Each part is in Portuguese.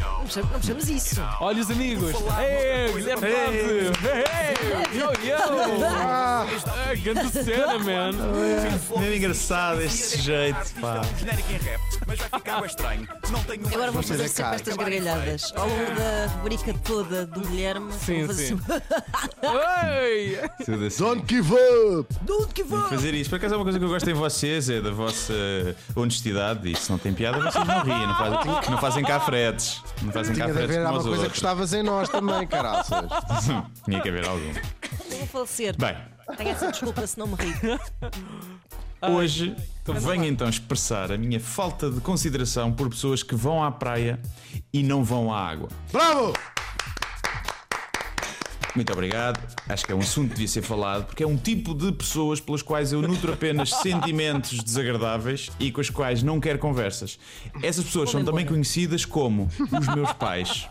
Não precisamos- isso. Olha os amigos! Ei, Guilherme! Hey, yo, yo! Ah, grande cena, man! Mesmo engraçado este jeito, pá. Genérico em rap, mas vai ficar bem estranho. Não tenho Agora vamos Vocês fazer é sempre estas gargalhadas. Ao longo da rubrica toda do Guilherme. Sim, sim. Ei! Assim. Don't give up! Dude que vou! Fazer isto, por acaso é uma coisa que eu gosto em vocês, é da vossa honestidade. Isso não tem piada, vocês não riem, não fazem, não fazem cá fretes. Não fazem cá Tinha de fretes haver alguma coisa que gostavas em nós também, caraças. Tinha que haver algum. Vou falecer. Bem, Tenho essa desculpa se não me rir. hoje venho então expressar a minha falta de consideração por pessoas que vão à praia e não vão à água. Bravo! Muito obrigado. Acho que é um assunto que devia ser falado, porque é um tipo de pessoas pelas quais eu nutro apenas sentimentos desagradáveis e com as quais não quero conversas. Essas pessoas são também conhecidas como os meus pais.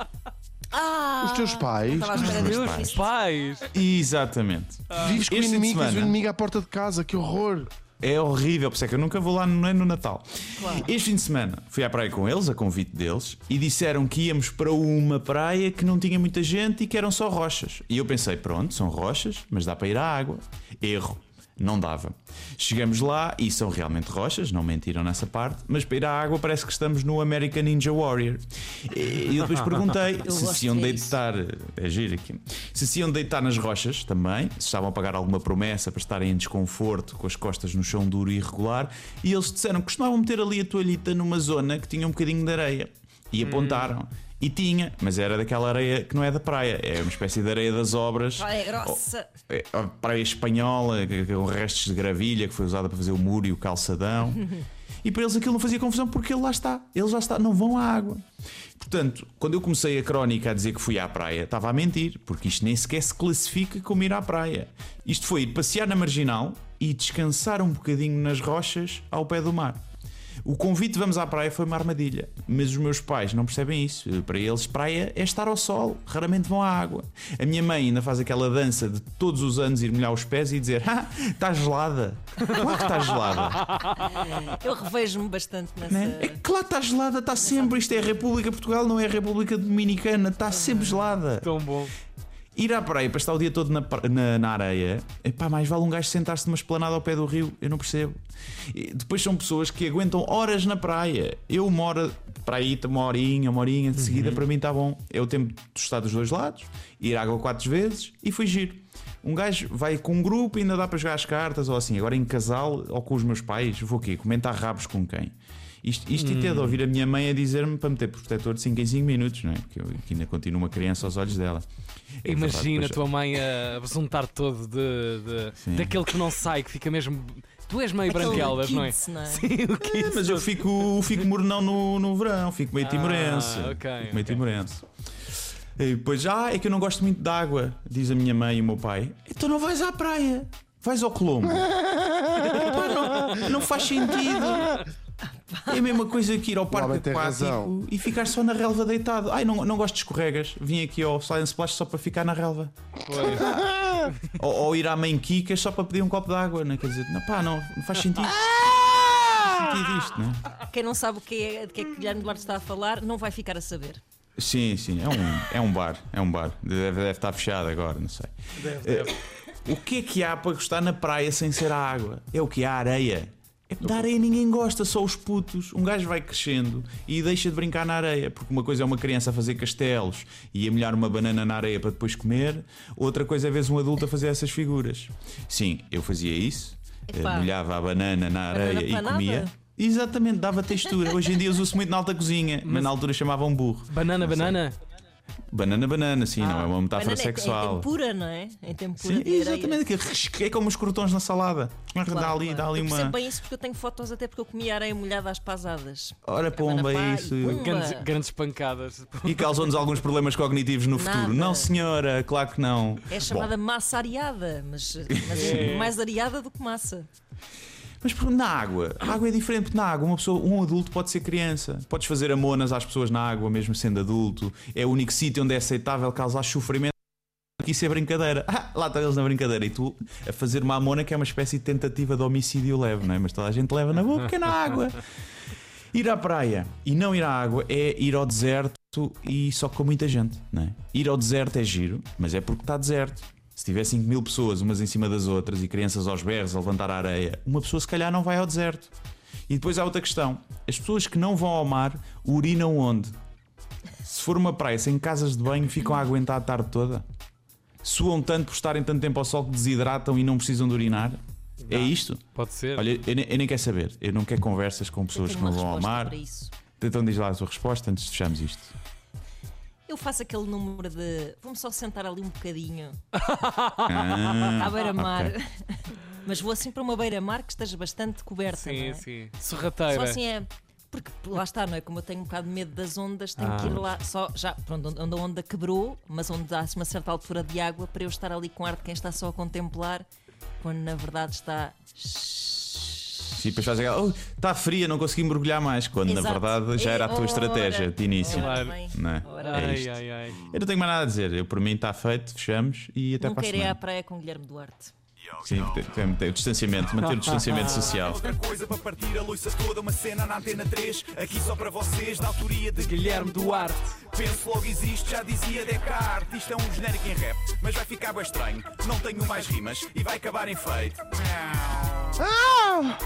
Ah! Os teus pais? Espera meus pais. Pais! Exatamente. Vives com o Este fim de inimigo, tens o inimigo à porta de casa, que horror! É horrível, por isso é que eu nunca vou lá no, no Natal. Claro. Este fim de semana fui à praia com eles, a convite deles, e disseram que íamos para uma praia que não tinha muita gente e que eram só rochas. E eu pensei, pronto, são rochas, mas dá para ir à água. Erro. Não dava. Chegamos lá e são realmente rochas, não mentiram nessa parte, mas para ir à água parece que estamos no American Ninja Warrior. E eu depois perguntei Eu se se iam deitar. É giro aqui. Se se iam deitar nas rochas também, se estavam a pagar alguma promessa para estarem em desconforto, com as costas no chão duro e irregular, e eles disseram que costumavam meter ali a toalhita numa zona que tinha um bocadinho de areia. E apontaram. E tinha, mas era daquela areia que não é da praia, é uma espécie de areia das obras. Praia grossa. É, a praia espanhola, com restos de gravilha que foi usada para fazer o muro e o calçadão. E para eles aquilo não fazia confusão porque ele lá está, eles lá está, não vão à água. Portanto, quando eu comecei a crónica a dizer que fui à praia, estava a mentir, porque isto nem sequer se classifica como ir à praia. Isto foi ir passear na marginal e descansar um bocadinho nas rochas ao pé do mar. O convite Vamos à Praia foi uma armadilha, mas os meus pais não percebem isso. Para eles, praia é estar ao sol, raramente vão à água. A minha mãe ainda faz aquela dança de todos os anos ir molhar os pés e dizer: Ah, está gelada. Claro que está gelada. Eu revejo-me bastante nessa. Né? É claro que está gelada, está sempre. Isto é a República de Portugal, não é a República Dominicana, está sempre gelada. Tão bom. Ir à praia para estar o dia todo na, na, na areia, epá, mais vale um gajo sentar-se numa esplanada ao pé do rio, eu não percebo. E depois são pessoas que aguentam horas na praia. Eu uma hora para aí, uma horinha, uma horinha de seguida, para mim está bom. É o tempo de estar dos dois lados, ir à água quatro vezes e foi giro. Um gajo vai com um grupo e ainda dá para jogar as cartas, ou assim, agora em casal ou com os meus pais, vou o quê? Comentar rabos com quem? Isto, isto e ter de ouvir a minha mãe a dizer-me para meter protetor de 5 em 5 minutos, não é? Porque eu que ainda continuo uma criança aos olhos dela. É Imagina a depois- tua mãe a besuntar todo de, de- daquele que não sai, que fica mesmo. Tu és meio branquelas, não é? kids, não é? Sim, o É, mas eu fico, fico mornão no, no verão, fico meio Ah, timorense. ok, Fico meio ok. timorense. E depois, ah, é que eu não gosto muito de água, diz a minha mãe e o meu pai. Então não vais à praia, vais ao Colombo. Não, não faz sentido. É a mesma coisa que ir ao parque aquático e ficar só na relva deitado. Ai, não, não gosto de escorregas. Vim aqui ao Silence Splash só para ficar na relva. Ou, ou ir à mãe Kikas só para pedir um copo de água. Não, é? quer dizer, não, pá, não, não faz sentido. Não faz sentido isto, não é? Quem não sabe o que é, de que é que Guilherme Duarte está a falar, não vai ficar a saber. Sim, sim, é um, é um bar, é um bar. Deve, deve estar fechado agora, não sei. Eh, o que é que há para gostar na praia sem ser a água? É o que há areia. É que da areia ninguém gosta, só os putos. Um gajo vai crescendo e deixa de brincar na areia, porque uma coisa é uma criança a fazer castelos e a molhar uma banana na areia para depois comer, outra coisa é ver um adulto a fazer essas figuras. Sim, eu fazia isso, eh, Epá. molhava a banana na areia Banana e comia. Exatamente, dava textura. Hoje em dia usa-se muito na alta cozinha, mas na altura chamavam burro. Banana, Não sei. banana. Banana, banana, sim, não é uma metáfora Banana é- É sexual. tempura, não é? Em tempura Sim, exatamente, que é como os crotões na salada. dá Claro, ali, claro. dá ali Eu uma. bem isso porque eu tenho fotos até porque eu comia areia molhada às pasadas. Ora, pomba, pá, isso. Grandes, grandes pancadas. E causou-nos alguns problemas cognitivos no Nada. futuro. Não, senhora, claro que não. É chamada massa areada, mas, mas é mais areada do que massa. Mas na água, a água é diferente, porque na água uma pessoa, um adulto pode ser criança. Podes fazer amonas às pessoas na água, mesmo sendo adulto. É o único sítio onde é aceitável causar sofrimento. Que isso é brincadeira. Ah, lá estão eles na brincadeira. E tu a fazer uma amona que é uma espécie de tentativa de homicídio leve, não é? Mas toda a gente leva na boca, porque é na água. Ir à praia e não ir à água é ir ao deserto e só com muita gente, não é? Ir ao deserto é giro, mas é porque está deserto. Se tiver 5 mil pessoas, umas em cima das outras, e crianças aos berros a levantar a areia, uma pessoa se calhar não vai ao deserto. E depois há outra questão: as pessoas que não vão ao mar urinam onde? Se for uma praia sem casas de banho, ficam a aguentar a tarde toda? Suam tanto por estarem tanto tempo ao sol que desidratam e não precisam de urinar? É isto? Pode ser. Olha, eu, nem- eu nem quero saber. Eu não quero conversas com pessoas que não vão ao mar. para isso. Então diz lá a tua resposta antes de fecharmos isto. Eu faço aquele número de. Vamos só sentar ali um bocadinho Ah, à beira-mar. ok. Mas vou assim para uma beira-mar que esteja bastante coberta. não Sim, é? sim. Só Sorrateira. assim é. Porque lá está, não é? Como eu tenho um bocado de medo das ondas, tenho que ir Ah. lá só já, pronto, onde onde a onda quebrou, mas onde há uma certa altura de água para eu estar ali com ar de quem está só a contemplar, quando na verdade está. Sim, depois faz aquela. "Oh, Está fria, não consegui mergulhar mais. Quando na Exato. verdade já era a tua Ora, estratégia de início. Claro. bem, Não é? É Ai, isto. ai, ai. Eu não tenho mais nada a dizer. Eu, por mim está feito, fechamos e até Nunca para a irei à semana. praia com Guilherme Duarte. Sim, tem, tem- tem o distanciamento, manter o distanciamento social. Outra coisa para partir a loiça toda, uma cena na antena 3, aqui só para vocês, da autoria de Guilherme Duarte. Penso logo existe, já dizia Descartes. Isto é um genérico em rap, mas vai ficar bem estranho. Não tenho mais rimas e vai acabar em feito. Ah!